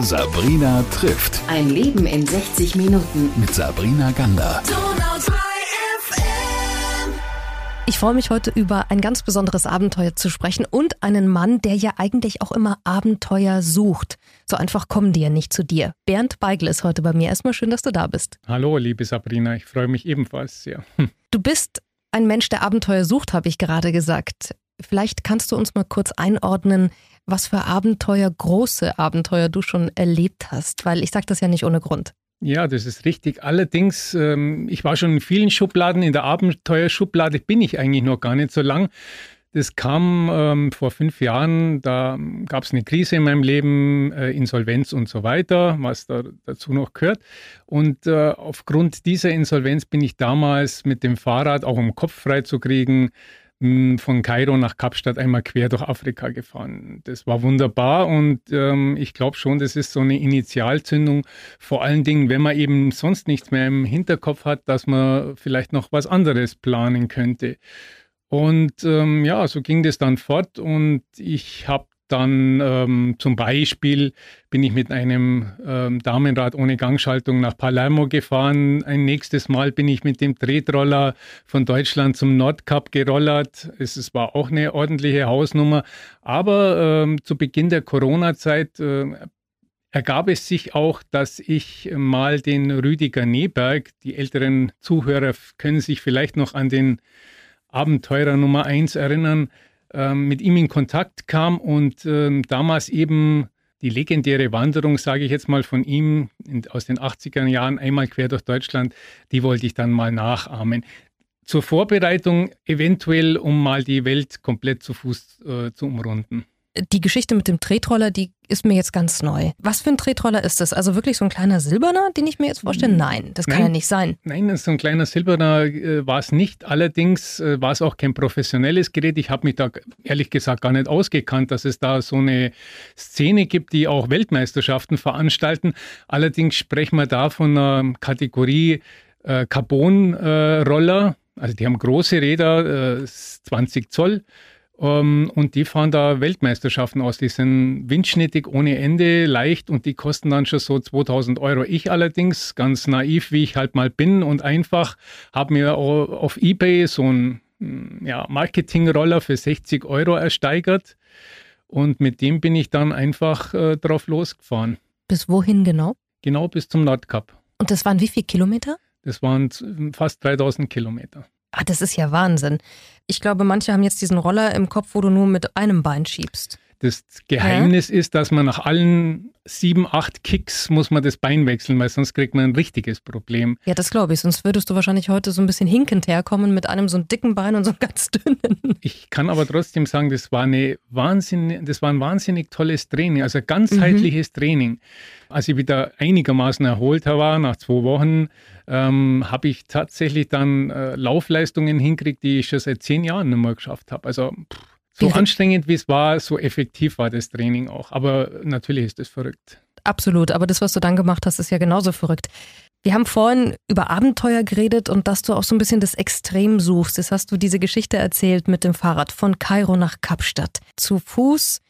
Sabrina trifft. Ein Leben in 60 Minuten. Mit Sabrina Gander. Ich freue mich heute über ein ganz besonderes Abenteuer zu sprechen und einen Mann, der ja eigentlich auch immer Abenteuer sucht. So einfach kommen die ja nicht zu dir. Bernd Beigel ist heute bei mir. Erstmal schön, dass du da bist. Hallo, liebe Sabrina. Ich freue mich ebenfalls sehr. Du bist ein Mensch, der Abenteuer sucht, habe ich gerade gesagt. Vielleicht kannst du uns mal kurz einordnen, was für Abenteuer, große Abenteuer du schon erlebt hast, weil ich sage das ja nicht ohne Grund. Ja, das ist richtig. Allerdings, ähm, ich war schon in vielen Schubladen. In der Abenteuerschublade bin ich eigentlich noch gar nicht so lang. Das kam ähm, vor fünf Jahren, da gab es eine Krise in meinem Leben, äh, Insolvenz und so weiter, was da dazu noch gehört. Und äh, aufgrund dieser Insolvenz bin ich damals mit dem Fahrrad, auch um Kopf frei zu kriegen, von Kairo nach Kapstadt einmal quer durch Afrika gefahren. Das war wunderbar und ähm, ich glaube schon, das ist so eine Initialzündung. Vor allen Dingen, wenn man eben sonst nichts mehr im Hinterkopf hat, dass man vielleicht noch was anderes planen könnte. Und ähm, ja, so ging das dann fort und ich habe dann ähm, zum Beispiel bin ich mit einem ähm, Damenrad ohne Gangschaltung nach Palermo gefahren. Ein nächstes Mal bin ich mit dem Tretroller von Deutschland zum Nordkap gerollert. Es, es war auch eine ordentliche Hausnummer. Aber ähm, zu Beginn der Corona-Zeit äh, ergab es sich auch, dass ich mal den Rüdiger Neberg, die älteren Zuhörer können sich vielleicht noch an den Abenteurer Nummer 1 erinnern, ähm, mit ihm in Kontakt kam und ähm, damals eben die legendäre Wanderung, sage ich jetzt mal von ihm in, aus den 80er Jahren, einmal quer durch Deutschland, die wollte ich dann mal nachahmen. Zur Vorbereitung eventuell, um mal die Welt komplett zu Fuß äh, zu umrunden die Geschichte mit dem Tretroller, die ist mir jetzt ganz neu. Was für ein Tretroller ist das? Also wirklich so ein kleiner silberner, den ich mir jetzt vorstelle? Nein, das kann Nein, ja nicht sein. Nein, so ein kleiner silberner äh, war es nicht. Allerdings äh, war es auch kein professionelles Gerät. Ich habe mich da ehrlich gesagt gar nicht ausgekannt, dass es da so eine Szene gibt, die auch Weltmeisterschaften veranstalten. Allerdings sprechen wir da von einer Kategorie äh, Carbon-Roller. also die haben große Räder, 20 äh, Zoll. Um, ähm, und die fahren da Weltmeisterschaften aus. Die sind windschnittig ohne Ende, leicht und die kosten dann schon so 2000 Euro. Ich allerdings, ganz naiv wie ich halt mal bin und einfach, habe mir auf Ebay so einen hm, ja, Marketingroller für 60 Euro ersteigert und mit dem bin ich dann einfach äh, drauf losgefahren. Bis wohin genau? Genau bis zum Nordkap. Und das waren wie viele Kilometer? Das waren fast 3000 Kilometer. Ah, das ist ja Wahnsinn. Ich glaube, manche haben jetzt diesen Roller im Kopf, wo du nur mit einem Bein schiebst. Das Geheimnis ja? ist, dass man nach allen sieben, acht Kicks muss man das Bein wechseln, weil sonst kriegt man ein richtiges Problem. Ja, das glaube ich. Sonst würdest du wahrscheinlich heute so ein bisschen hinkend herkommen mit einem so einen dicken Bein und so einem ganz dünnen. Ich kann aber trotzdem sagen, das war, eine Wahnsinn, das war ein wahnsinnig tolles Training, also ganzheitliches mhm. Training. Als ich wieder einigermaßen erholt war, nach zwei Wochen, ähm, habe ich tatsächlich dann äh, Laufleistungen hinkriegt, die ich schon seit zehn Jahren nicht mehr geschafft habe. Also pff, so anstrengend wie es war, so effektiv war das Training auch. Aber natürlich ist es verrückt. Absolut, aber das, was du dann gemacht hast, ist ja genauso verrückt. Wir haben vorhin über Abenteuer geredet und dass du auch so ein bisschen das Extrem suchst. Jetzt hast du diese Geschichte erzählt mit dem Fahrrad von Kairo nach Kapstadt. Zu Fuß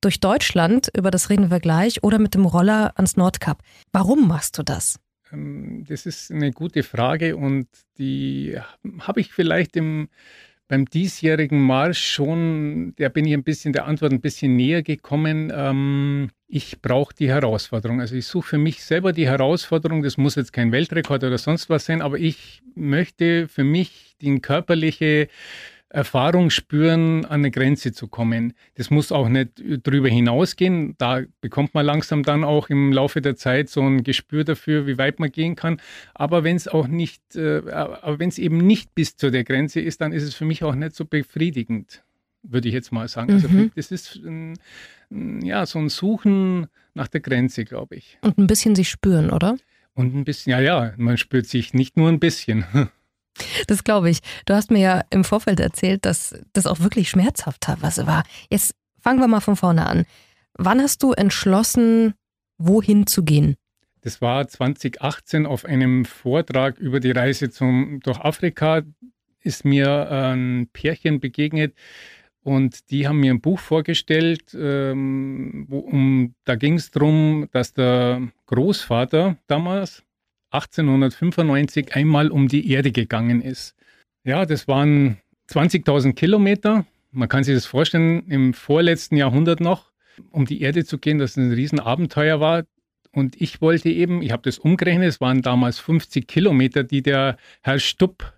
durch Deutschland, über das reden wir gleich, oder mit dem Roller ans Nordkap. Warum machst du das? Ähm, das ist eine gute Frage und die habe ich vielleicht im beim diesjährigen Marsch schon, da bin ich ein bisschen der Antwort ein bisschen näher gekommen. Ähm, ich brauche die Herausforderung. Also ich suche für mich selber die Herausforderung. Das muss jetzt kein Weltrekord oder sonst was sein, aber ich möchte für mich die körperliche Erfahrung spüren, an eine Grenze zu kommen. Das muss auch nicht drüber hinausgehen. Da bekommt man langsam dann auch im Laufe der Zeit so ein Gespür dafür, wie weit man gehen kann. Aber wenn es auch nicht, äh, aber wenn es eben nicht bis zu der Grenze ist, dann ist es für mich auch nicht so befriedigend, würde ich jetzt mal sagen. Also mhm. Also das ist ein, ja so ein Suchen nach der Grenze, glaube ich. Und ein bisschen sich spüren, oder? Und ein bisschen, ja, ja, man spürt sich nicht nur ein bisschen. Das glaube ich. Du hast mir ja im Vorfeld erzählt, dass das auch wirklich schmerzhaft war. Jetzt fangen wir mal von vorne an. Wann hast du entschlossen, wohin zu gehen? Das war 2018 auf einem Vortrag über die Reise zum, durch Afrika. Ist mir ein Pärchen begegnet Und die haben mir ein Buch vorgestellt, ähm, wo, um, da ging es darum, dass der Großvater damals, 1895, einmal um die Erde gegangen ist. Ja, das waren 20.000 Kilometer. Man kann sich das vorstellen, im vorletzten Jahrhundert noch, um die Erde zu gehen, dass es ein Riesenabenteuer war. Und ich wollte eben, ich habe das umgerechnet, es waren damals 50 Kilometer, die der Herr Stupp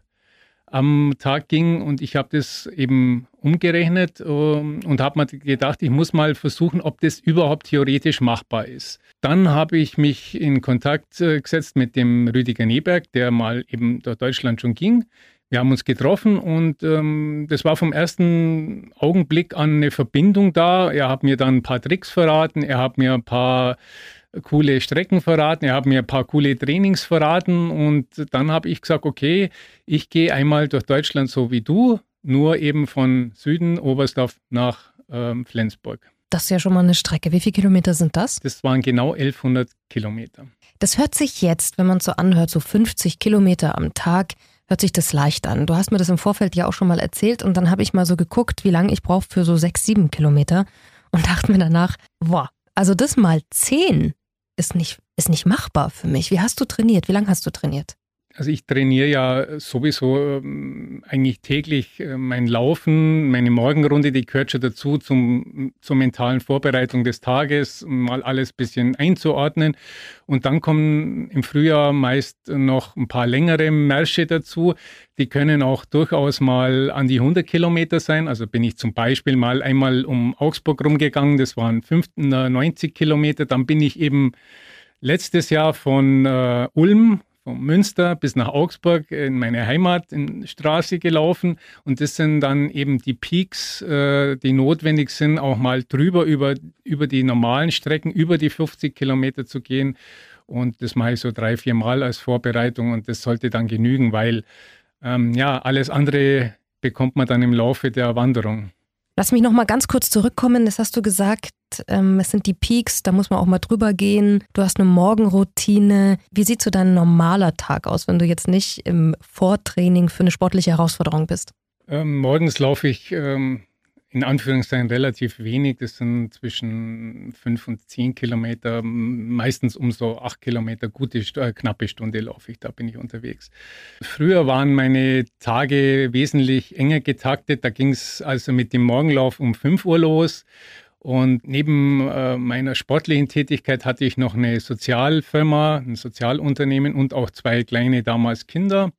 am Tag ging und ich habe das eben umgerechnet ähm, und habe mir gedacht, ich muss mal versuchen, ob das überhaupt theoretisch machbar ist. Dann habe ich mich in Kontakt äh, gesetzt mit dem Rüdiger Neberg, der mal eben durch Deutschland schon ging. Wir haben uns getroffen und ähm, das war vom ersten Augenblick an eine Verbindung da. Er hat mir dann ein paar Tricks verraten, er hat mir ein paar coole Strecken verraten, er hat mir ein paar coole Trainings verraten und dann habe ich gesagt, okay, ich gehe einmal durch Deutschland so wie du, nur eben von Süden, Oberstdorf nach ähm, Flensburg. Das ist ja schon mal eine Strecke. Wie viele Kilometer sind das? Das waren genau 1100 Kilometer. Das hört sich jetzt, wenn man es so anhört, so 50 Kilometer am Tag, hört sich das leicht an. Du hast mir das im Vorfeld ja auch schon mal erzählt und dann habe ich mal so geguckt, wie lange ich brauche für so sechs, sieben Kilometer und dachte mir danach, boah, also das mal zehn ist nicht, ist nicht machbar für mich. Wie hast du trainiert? Wie lange hast du trainiert? Also ich trainiere ja sowieso ähm, eigentlich täglich äh, mein Laufen, meine Morgenrunde, die gehört schon dazu zum, zur mentalen Vorbereitung des Tages, mal alles ein bisschen einzuordnen. Und dann kommen im Frühjahr meist noch ein paar längere Märsche dazu. Die können auch durchaus mal an die 100 Kilometer sein. Also bin ich zum Beispiel mal einmal um Augsburg rumgegangen, das waren 90 Kilometer. Dann bin ich eben letztes Jahr von äh, Ulm von Münster bis nach Augsburg in meine Heimatstraße gelaufen. Und das sind dann eben die Peaks, äh, die notwendig sind, auch mal drüber über, über die normalen Strecken, über die 50 Kilometer zu gehen. Und das mache ich so drei, vier Mal als Vorbereitung und das sollte dann genügen, weil ähm, ja, alles andere bekommt man dann im Laufe der Wanderung. Lass mich noch mal ganz kurz zurückkommen. Das hast du gesagt, ähm, es sind die Peaks, da muss man auch mal drüber gehen. Du hast eine Morgenroutine. Wie sieht so dein normaler Tag aus, wenn du jetzt nicht im Vortraining für eine sportliche Herausforderung bist? Ähm, morgens laufe ich ähm, in Anführungszeichen relativ wenig. Das sind zwischen fünf und zehn Kilometer, meistens um so acht Kilometer, gute, äh, knappe Stunde laufe ich, da bin ich unterwegs. Früher waren meine Tage wesentlich enger getaktet. Da ging es also mit dem Morgenlauf um fünf Uhr los. Und neben äh, meiner sportlichen Tätigkeit hatte ich noch eine Sozialfirma, ein Sozialunternehmen und auch zwei kleine damals Kinder.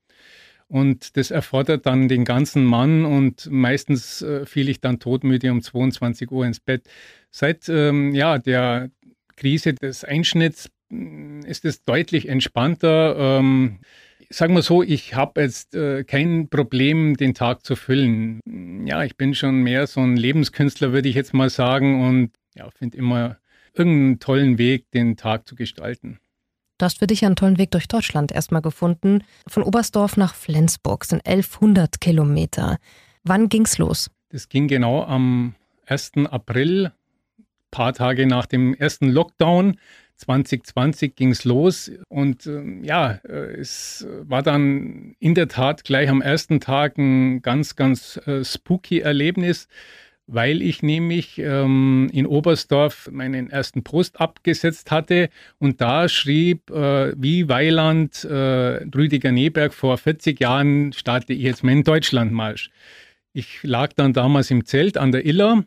Und das erfordert dann den ganzen Mann und meistens äh, fiel ich dann todmüde um 22 Uhr ins Bett. Seit ähm, ja, der Krise des Einschnitts mm, ist es deutlich entspannter. Ähm, sagen wir so, ich habe jetzt äh, kein Problem, den Tag zu füllen. Ja, ich bin schon mehr so ein Lebenskünstler, würde ich jetzt mal sagen, und ja, finde immer irgendeinen tollen Weg, den Tag zu gestalten. Du hast für dich einen tollen Weg durch Deutschland erstmal gefunden. Von Oberstdorf nach Flensburg sind 1100 Kilometer. Wann ging's los? Das ging genau am 1. April, paar Tage nach dem ersten Lockdown. 2020 ging es los und äh, ja, es war dann in der Tat gleich am ersten Tag ein ganz, ganz äh, spooky Erlebnis weil ich nämlich ähm, in Oberstdorf meinen ersten Post abgesetzt hatte und da schrieb, äh, wie Weiland äh, Rüdiger Neberg vor 40 Jahren starte ich jetzt meinen Deutschlandmarsch. Ich lag dann damals im Zelt an der Iller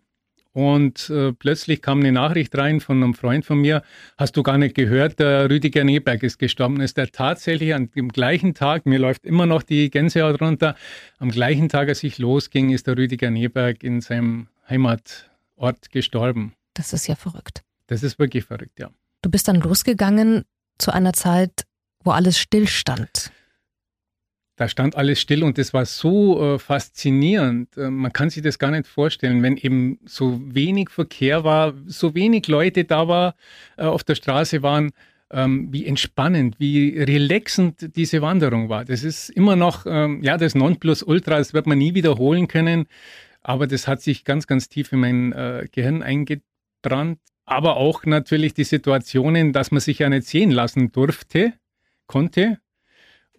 und äh, plötzlich kam eine Nachricht rein von einem Freund von mir, hast du gar nicht gehört, der Rüdiger Neberg ist gestorben. Ist er tatsächlich an dem gleichen Tag, mir läuft immer noch die Gänsehaut runter, am gleichen Tag, als ich losging, ist der Rüdiger Neberg in seinem Heimatort gestorben. Das ist ja verrückt. Das ist wirklich verrückt, ja. Du bist dann losgegangen zu einer Zeit, wo alles stillstand da stand alles still und das war so äh, faszinierend. Äh, man kann sich das gar nicht vorstellen, wenn eben so wenig Verkehr war, so wenig Leute da war, äh, auf der Straße waren, ähm, wie entspannend, wie relaxend diese Wanderung war. Das ist immer noch, ähm, ja, das Nonplusultra, das wird man nie wiederholen können, aber das hat sich ganz, ganz tief in mein äh, Gehirn eingebrannt. Aber auch natürlich die Situationen, dass man sich ja nicht sehen lassen durfte, konnte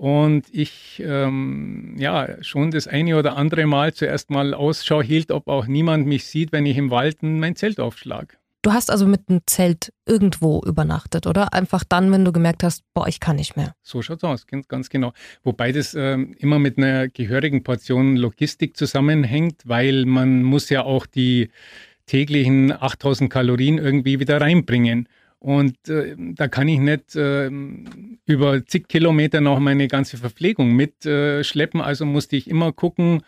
und ich ähm, ja schon das eine oder andere Mal zuerst mal Ausschau hielt, ob auch niemand mich sieht, wenn ich im Wald mein Zelt aufschlage. Du hast also mit einem Zelt irgendwo übernachtet, oder? Einfach dann, wenn du gemerkt hast, boah, ich kann nicht mehr. So schaut's aus, ganz genau. Wobei das ähm, immer mit einer gehörigen Portion Logistik zusammenhängt, weil man muss ja auch die täglichen 8000 Kalorien irgendwie wieder reinbringen. Und äh, da kann ich nicht äh, über zig Kilometer noch meine ganze Verpflegung mitschleppen. Äh, also musste ich immer gucken,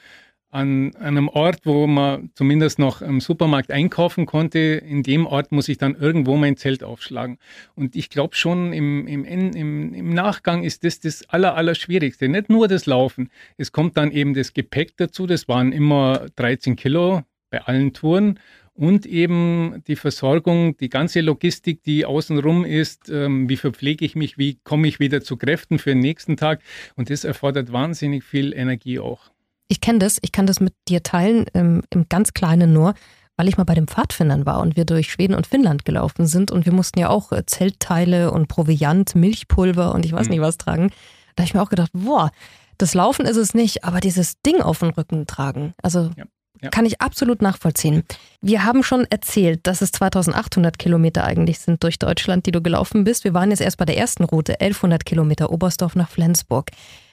an, einem Ort, wo man zumindest noch im Supermarkt einkaufen konnte, in dem Ort muss ich dann irgendwo mein Zelt aufschlagen. Und ich glaube schon, im, im, im, im, Nachgang ist das das Aller, Allerschwierigste. Nicht nur das Laufen. Es kommt dann eben das Gepäck dazu. Das waren immer 13 Kilo bei allen Touren und eben die Versorgung, die ganze Logistik, die außenrum ist, ähm, wie verpflege ich mich, wie komme ich wieder zu Kräften für den nächsten Tag und das erfordert wahnsinnig viel Energie auch. Ich kenne das, ich kann das mit dir teilen, im, im ganz kleinen nur, weil ich mal bei den Pfadfindern war und wir durch Schweden und Finnland gelaufen sind und wir mussten ja auch äh, Zeltteile und Proviant, Milchpulver und ich weiß mhm. nicht was tragen. Da habe ich mir auch gedacht, boah, das Laufen ist es nicht, aber dieses Ding auf dem Rücken tragen. Also ja. Ja. Kann ich absolut nachvollziehen. Wir haben schon erzählt, dass es 2800 Kilometer eigentlich sind durch Deutschland, die du gelaufen bist. Wir waren jetzt erst bei der ersten Route, 1100 Kilometer Oberstdorf nach Flensburg.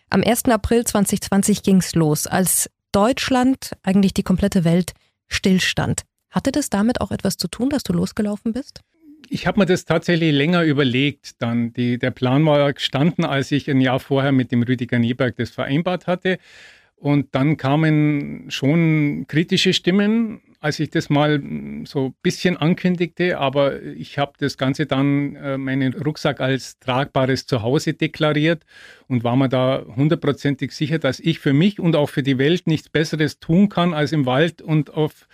Am 1. April 2020 ging es los, als Deutschland, eigentlich die komplette Welt, stillstand. Hatte das damit auch etwas zu tun, dass du losgelaufen bist? Ich habe mir das tatsächlich länger überlegt. Dann die, der Plan war gestanden, als ich ein Jahr vorher mit dem Rüdiger Nieberg das vereinbart hatte. Und dann kamen schon kritische Stimmen, als ich das mal so ein bisschen ankündigte, aber ich habe das Ganze dann, äh, meinen Rucksack als tragbares Zuhause deklariert und war mir da hundertprozentig sicher, dass ich für mich und auch für die Welt nichts Besseres tun kann, als im Wald und auf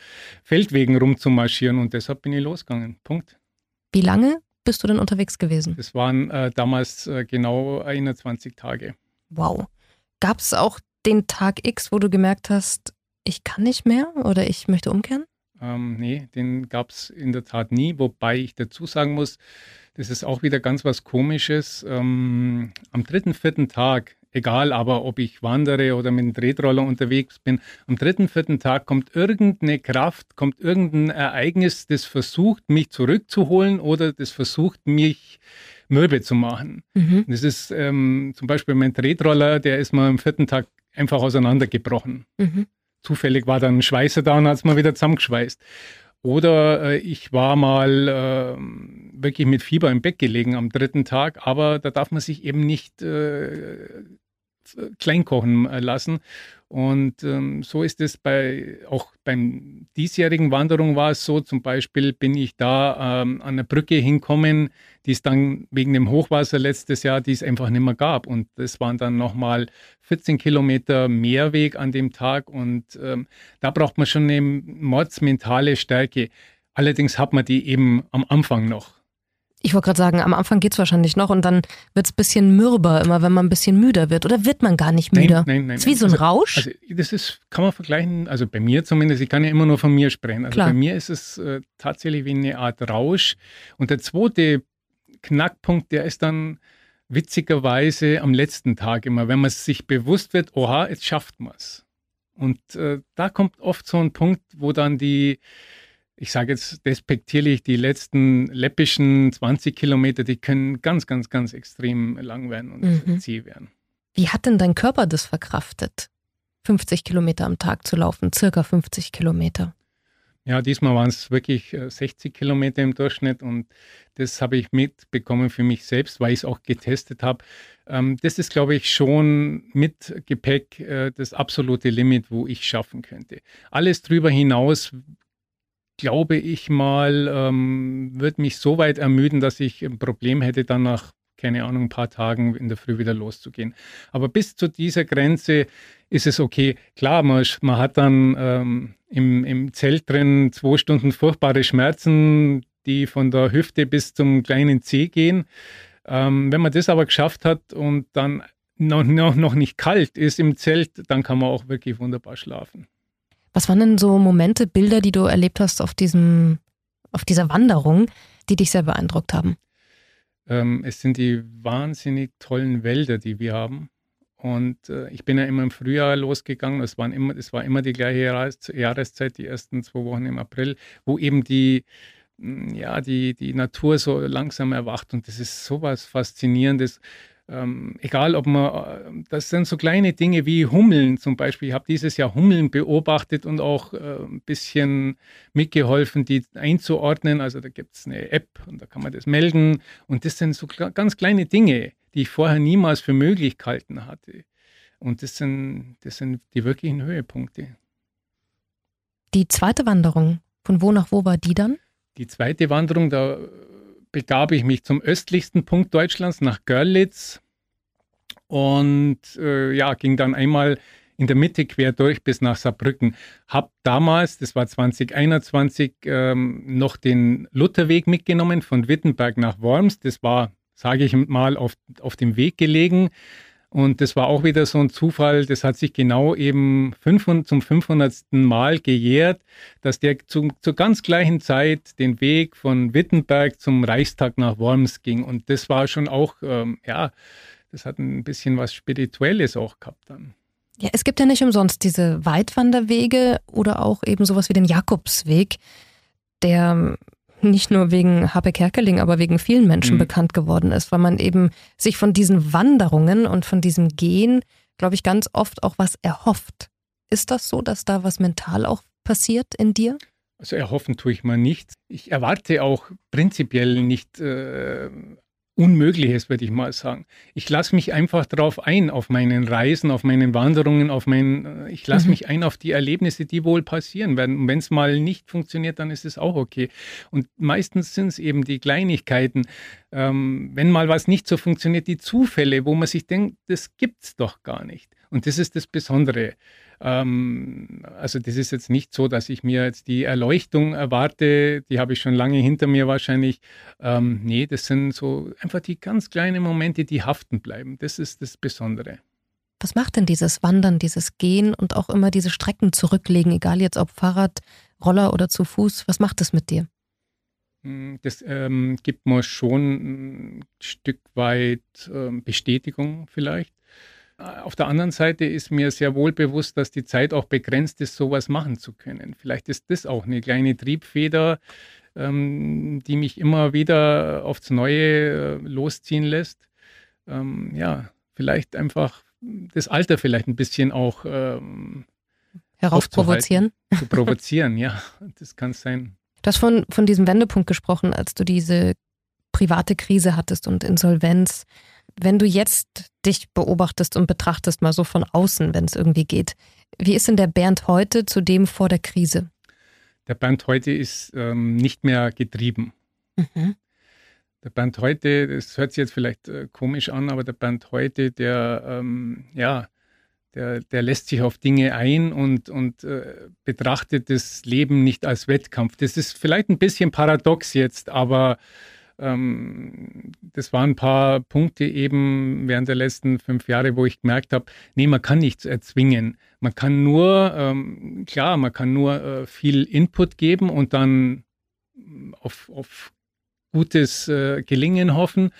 Feldwegen rumzumarschieren. Und deshalb bin ich losgegangen. Punkt. Wie lange bist du denn unterwegs gewesen? Das waren äh, damals äh, genau 21 Tage. Wow. Gab es auch den Tag X, wo du gemerkt hast, ich kann nicht mehr oder ich möchte umkehren? Ähm, nee, den gab es in der Tat nie, wobei ich dazu sagen muss, das ist auch wieder ganz was Komisches. Ähm, am dritten, vierten Tag, egal aber ob ich wandere oder mit dem Tretroller unterwegs bin, am dritten, vierten Tag kommt irgendeine Kraft, kommt irgendein Ereignis, das versucht, mich zurückzuholen oder das versucht, mich mürbe zu machen. Mhm. Das ist ähm, zum Beispiel mein Tretroller, der ist mal am vierten Tag einfach auseinandergebrochen. Mhm. Zufällig war dann ein Schweißer da und hat es mal wieder zusammengeschweißt. Oder äh, ich war mal äh, wirklich mit Fieber im Bett gelegen am dritten Tag, aber da darf man sich eben nicht äh, kleinkochen äh, lassen. Und ähm, so ist es bei, auch beim diesjährigen Wanderung war es so, zum Beispiel bin ich da ähm, an eine Brücke hinkommen, die es dann wegen dem Hochwasser letztes Jahr, die es einfach nicht mehr gab. Und das waren dann nochmal 14 Kilometer Mehrweg an dem Tag. Und ähm, da braucht man schon eine mordsmentale Stärke. Allerdings hat man die eben am Anfang noch. Ich wollte gerade sagen, am Anfang geht es wahrscheinlich noch und dann wird es ein bisschen mürber, immer wenn man ein bisschen müder wird. Oder wird man gar nicht müder? Nein, nein, nein. ist wie so ein also, Rausch? Also das ist, kann man vergleichen, also bei mir zumindest, ich kann ja immer nur von mir sprechen. Also Klar. bei mir ist es äh, tatsächlich wie eine Art Rausch. Und der zweite Knackpunkt, der ist dann witzigerweise am letzten Tag immer, wenn man sich bewusst wird, oha, jetzt schafft man es. Und äh, da kommt oft so ein Punkt, wo dann die ich sage jetzt despektierlich, die letzten läppischen 20 Kilometer, die können ganz, ganz, ganz extrem lang werden und mhm. zäh werden. Wie hat denn dein Körper das verkraftet, 50 Kilometer am Tag zu laufen, circa 50 Kilometer? Ja, diesmal waren es wirklich 60 äh, Kilometer im Durchschnitt und das habe ich mitbekommen für mich selbst, weil ich es auch getestet habe. Ähm, das ist, glaube ich, schon mit Gepäck äh, das absolute Limit, wo ich schaffen könnte. Alles drüber hinaus glaube ich mal, ähm, wird mich so weit ermüden, dass ich ein Problem hätte, dann nach, keine Ahnung, ein paar Tagen in der Früh wieder loszugehen. Aber bis zu dieser Grenze ist es okay. Klar, man, man hat dann ähm, im, im Zelt drin zwei Stunden furchtbare Schmerzen, die von der Hüfte bis zum kleinen Zeh gehen. Ähm, wenn man das aber geschafft hat und dann noch, noch, noch nicht kalt ist im Zelt, dann kann man auch wirklich wunderbar schlafen. Was waren denn so Momente, Bilder, die du erlebt hast auf diesem, auf dieser Wanderung, die dich sehr beeindruckt haben? Ähm, es sind die wahnsinnig tollen Wälder, die wir haben. Und äh, ich bin ja immer im Frühjahr losgegangen. Es, war immer die gleiche Jahreszeit, die ersten zwei Wochen im April, wo eben die, hm, ja, die, die Natur so langsam erwacht. Und das ist sowas Faszinierendes. Ähm, egal, ob man, äh, das sind so kleine Dinge wie Hummeln zum Beispiel. Ich habe dieses Jahr Hummeln beobachtet und auch äh, ein bisschen mitgeholfen, die einzuordnen. Also da gibt es eine App und da kann man das melden. Und das sind so ganz kleine Dinge, die ich vorher niemals für möglich gehalten hatte. Und das sind, das sind die wirklichen Höhepunkte. Die zweite Wanderung, von wo nach wo war die dann? Die zweite Wanderung, da begab ich mich zum östlichsten Punkt Deutschlands, nach Görlitz. Und äh, ja, ging dann einmal in der Mitte quer durch bis nach Saarbrücken. Hab damals, das war 2021, ähm, noch den Lutherweg mitgenommen von Wittenberg nach Worms. Das war, sage ich mal, auf, auf dem Weg gelegen. Und das war auch wieder so ein Zufall, das hat sich genau eben 500, zum 500. Mal gejährt, dass der zu, zur ganz gleichen Zeit den Weg von Wittenberg zum Reichstag nach Worms ging. Und das war schon auch, ähm, ja, das hat ein bisschen was Spirituelles auch gehabt dann. Ja, es gibt ja nicht umsonst diese Weitwanderwege oder auch eben sowas wie den Jakobsweg, der nicht nur wegen Habe Kerkeling, aber wegen vielen Menschen mhm. bekannt geworden ist, weil man eben sich von diesen Wanderungen und von diesem Gehen, glaube ich, ganz oft auch was erhofft. Ist das so, dass da was mental auch passiert in dir? Also erhoffen tue ich mal nichts. Ich erwarte auch prinzipiell nicht äh, Unmögliches, würde ich mal sagen. Ich lasse mich einfach darauf ein, auf meinen Reisen, auf meinen Wanderungen, auf meinen, äh, ich lasse mhm. mich ein auf die Erlebnisse, die wohl passieren werden. Und wenn es mal nicht funktioniert, dann ist es auch okay. Und meistens sind es eben die Kleinigkeiten, ähm, wenn mal was nicht so funktioniert, die Zufälle, wo man sich denkt, das gibt es doch gar nicht. Und das ist das Besondere. Ähm, also das ist jetzt nicht so, dass ich mir jetzt die Erleuchtung erwarte, die habe ich schon lange hinter mir wahrscheinlich. Ähm, nee, das sind so einfach die ganz kleinen Momente, die haften bleiben. Das ist das Besondere. Was macht denn dieses Wandern, dieses Gehen und auch immer diese Strecken zurücklegen, egal jetzt ob Fahrrad, Roller oder zu Fuß? Was macht das mit dir? Hm, das ähm, gibt mir schon ein Stück weit ähm, Bestätigung vielleicht. Auf der anderen Seite ist mir sehr wohl bewusst, dass die Zeit auch begrenzt ist, sowas machen zu können. Vielleicht ist das auch eine kleine Triebfeder, ähm, die mich immer wieder aufs Neue äh, losziehen lässt. Ähm, ja, vielleicht einfach das Alter vielleicht ein bisschen auch ähm, herausprovozieren. Zu provozieren, ja, das kann sein. Du hast von, von diesem Wendepunkt gesprochen, als du diese private Krise hattest und Insolvenz. Wenn du jetzt dich beobachtest und betrachtest, mal so von außen, wenn es irgendwie geht, wie ist denn der Bernd heute zu dem vor der Krise? Der Bernd heute ist ähm, nicht mehr getrieben. Mhm. Der Bernd heute, das hört sich jetzt vielleicht äh, komisch an, aber der Bernd heute, der, ähm, ja, der, der lässt sich auf Dinge ein und, und äh, betrachtet das Leben nicht als Wettkampf. Das ist vielleicht ein bisschen paradox jetzt, aber ähm, das waren ein paar Punkte eben während der letzten fünf Jahre, wo ich gemerkt habe, nee, man kann nichts erzwingen. Man kann nur, ähm, klar, man kann nur äh, viel Input geben und dann auf, auf gutes äh, Gelingen hoffen.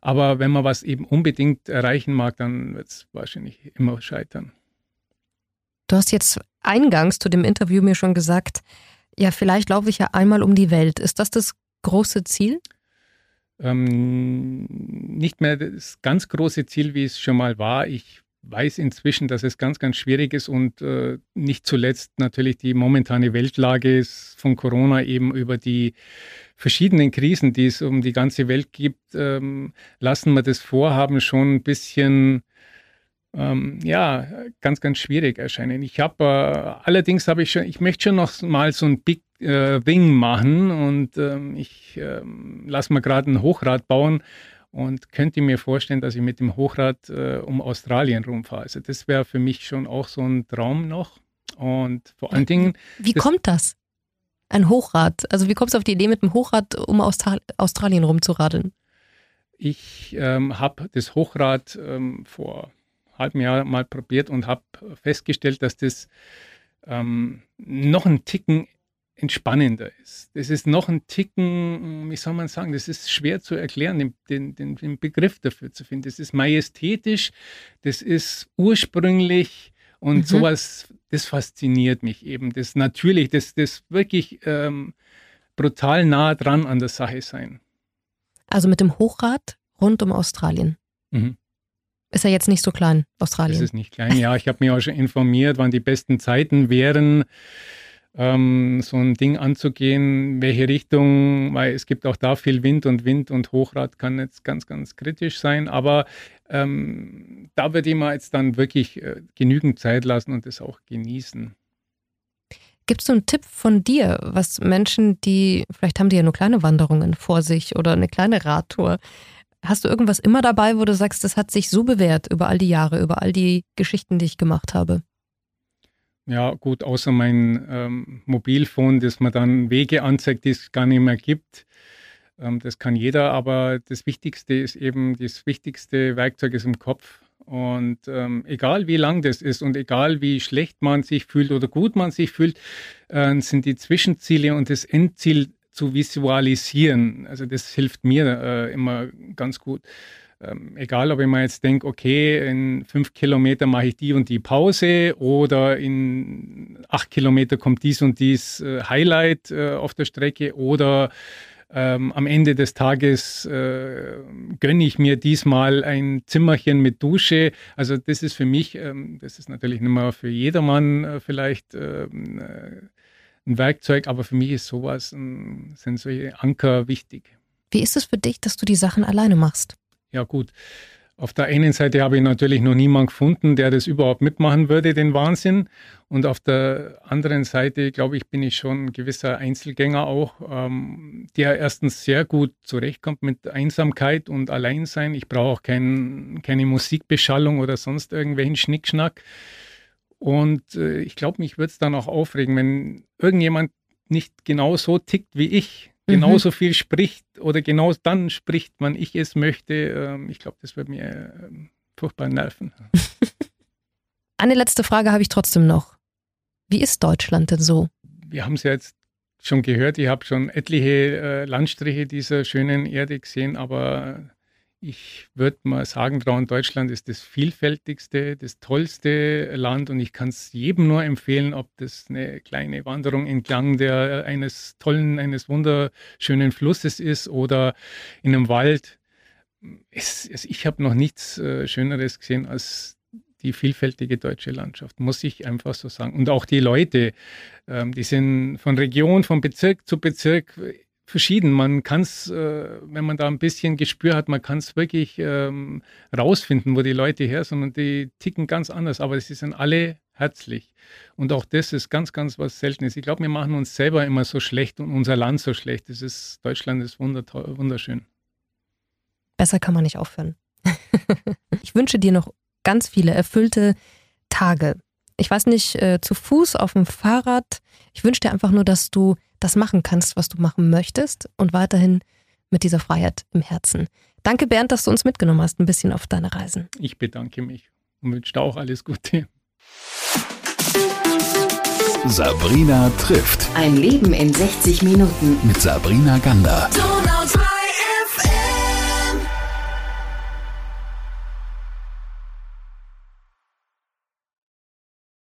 Aber wenn man was eben unbedingt erreichen mag, dann wird es wahrscheinlich immer scheitern. Du hast jetzt eingangs zu dem Interview mir schon gesagt, ja, vielleicht laufe ich ja einmal um die Welt. Ist das das große Ziel? Ähm, nicht mehr das ganz große Ziel, wie es schon mal war. Ich weiß inzwischen, dass es ganz, ganz schwierig ist und äh, nicht zuletzt natürlich die momentane Weltlage ist von Corona eben über die verschiedenen Krisen, die es um die ganze Welt gibt, ähm, lassen wir das Vorhaben schon ein bisschen ähm, ja, ganz, ganz schwierig erscheinen. Ich habe äh, allerdings habe ich schon, ich möchte schon noch mal so ein Big äh, Thing machen und ähm, ich ähm, lasse mir gerade ein Hochrad bauen und könnte mir vorstellen, dass ich mit dem Hochrad äh, um Australien rumfahre. Also das wäre für mich schon auch so ein Traum noch. Und vor allen Dingen. Wie das, kommt das? Ein Hochrad. Also wie kommst du auf die Idee, mit dem Hochrad um Austral Australien rumzuradeln? Ich ähm, habe das Hochrad ähm, vor halben Jahr mal probiert und habe festgestellt, dass das ähm, noch einen Ticken entspannender ist. Das ist noch ein Ticken, wie soll man sagen, das ist schwer zu erklären, den, den, den Begriff dafür zu finden. Das ist majestätisch, das ist ursprünglich und mhm. sowas, das fasziniert mich eben. Das natürlich, das, das wirklich ähm, brutal nah dran an der Sache sein. Also mit dem Hochrad rund um Australien. Mhm. Ist ja jetzt nicht so klein, Australien. Das ist nicht klein, ja. Ich habe mich auch schon informiert, wann die besten Zeiten wären ähm, so ein Ding anzugehen, welche Richtung, weil es gibt auch da viel Wind und Wind und Hochrad kann jetzt ganz, ganz kritisch sein, aber ähm, da würde ich mal jetzt dann wirklich äh, genügend Zeit lassen und das auch genießen. Gibst du einen Tipp von dir, was Menschen, die, vielleicht haben die ja nur kleine Wanderungen vor sich oder eine kleine Radtour, hast du irgendwas immer dabei, wo du sagst, das hat sich so bewährt über all die Jahre, über all die Geschichten, die ich gemacht habe? Ja, gut, außer mein ähm, Mobilfon, das mir dann Wege anzeigt, die es gar nicht mehr gibt. Ähm, das kann jeder, aber das Wichtigste ist eben, das wichtigste Werkzeug ist im Kopf. Und ähm, egal wie lang das ist und egal wie schlecht man sich fühlt oder gut man sich fühlt, äh, sind die Zwischenziele und das Endziel zu visualisieren. Also das hilft mir äh, immer ganz gut ähm, egal ob ich mir jetzt denke, okay, in fünf Kilometer mache ich die und die Pause oder in acht Kilometer kommt dies und dies äh, Highlight äh, auf der Strecke oder ähm, am Ende des Tages äh, gönne ich mir diesmal ein Zimmerchen mit Dusche. Also das ist für mich, ähm, das ist natürlich nicht mehr für jedermann äh, vielleicht ähm, äh, ein Werkzeug, aber für mich ist sowas, sind solche Anker wichtig. Wie ist es für dich, dass du die Sachen alleine machst? Ja gut, auf der einen Seite habe ich natürlich noch niemanden gefunden, der das überhaupt mitmachen würde, den Wahnsinn. Und auf der anderen Seite, glaube ich, bin ich schon ein gewisser Einzelgänger auch, ähm, der erstens sehr gut zurechtkommt mit Einsamkeit und Alleinsein. Ich brauche auch kein, keine Musikbeschallung oder sonst irgendwelchen Schnickschnack. Und äh, ich glaube, mich würde es dann auch aufregen, wenn irgendjemand nicht genau so tickt wie ich, genauso mhm. viel spricht oder genau dann spricht, wann ich es möchte. Ähm, ich glaube, das wird mir ähm, furchtbar nerven. Eine letzte Frage habe ich trotzdem noch. Wie ist Deutschland denn so? Wir haben es ja jetzt schon gehört, ich habe schon etliche äh, Landstriche dieser schönen Erde gesehen, aber ich würde mal sagen, trauen, Deutschland ist das vielfältigste, das tollste Land und ich kann es jedem nur empfehlen, ob das eine kleine Wanderung entlang der, eines tollen, eines wunderschönen Flusses ist oder in einem Wald. Es, es, ich habe noch nichts äh, Schöneres gesehen als die vielfältige deutsche Landschaft, muss ich einfach so sagen. Und auch die Leute, ähm, die sind von Region, von Bezirk zu Bezirk verschieden. Man kann es, äh, wenn man da ein bisschen Gespür hat, man kann es wirklich ähm, rausfinden, wo die Leute her sind und die ticken ganz anders, aber sie sind alle herzlich. Und auch das ist ganz, ganz was Seltenes. Ich glaube, wir machen uns selber immer so schlecht und unser Land so schlecht. Das ist, Deutschland ist wunderschön. Besser kann man nicht aufhören. ich wünsche dir noch ganz viele erfüllte Tage. Ich weiß nicht, äh, zu Fuß, auf dem Fahrrad. Ich wünsche dir einfach nur, dass du das machen kannst, was du machen möchtest und weiterhin mit dieser Freiheit im Herzen. Danke, Bernd, dass du uns mitgenommen hast, ein bisschen auf deine Reisen. Ich bedanke mich und wünsche dir auch alles Gute. Sabrina trifft. Ein Leben in 60 Minuten. Mit Sabrina Gander.